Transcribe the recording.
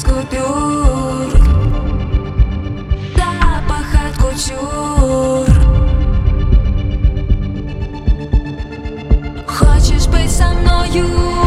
без купюр Запах от кучур Хочешь быть со мною?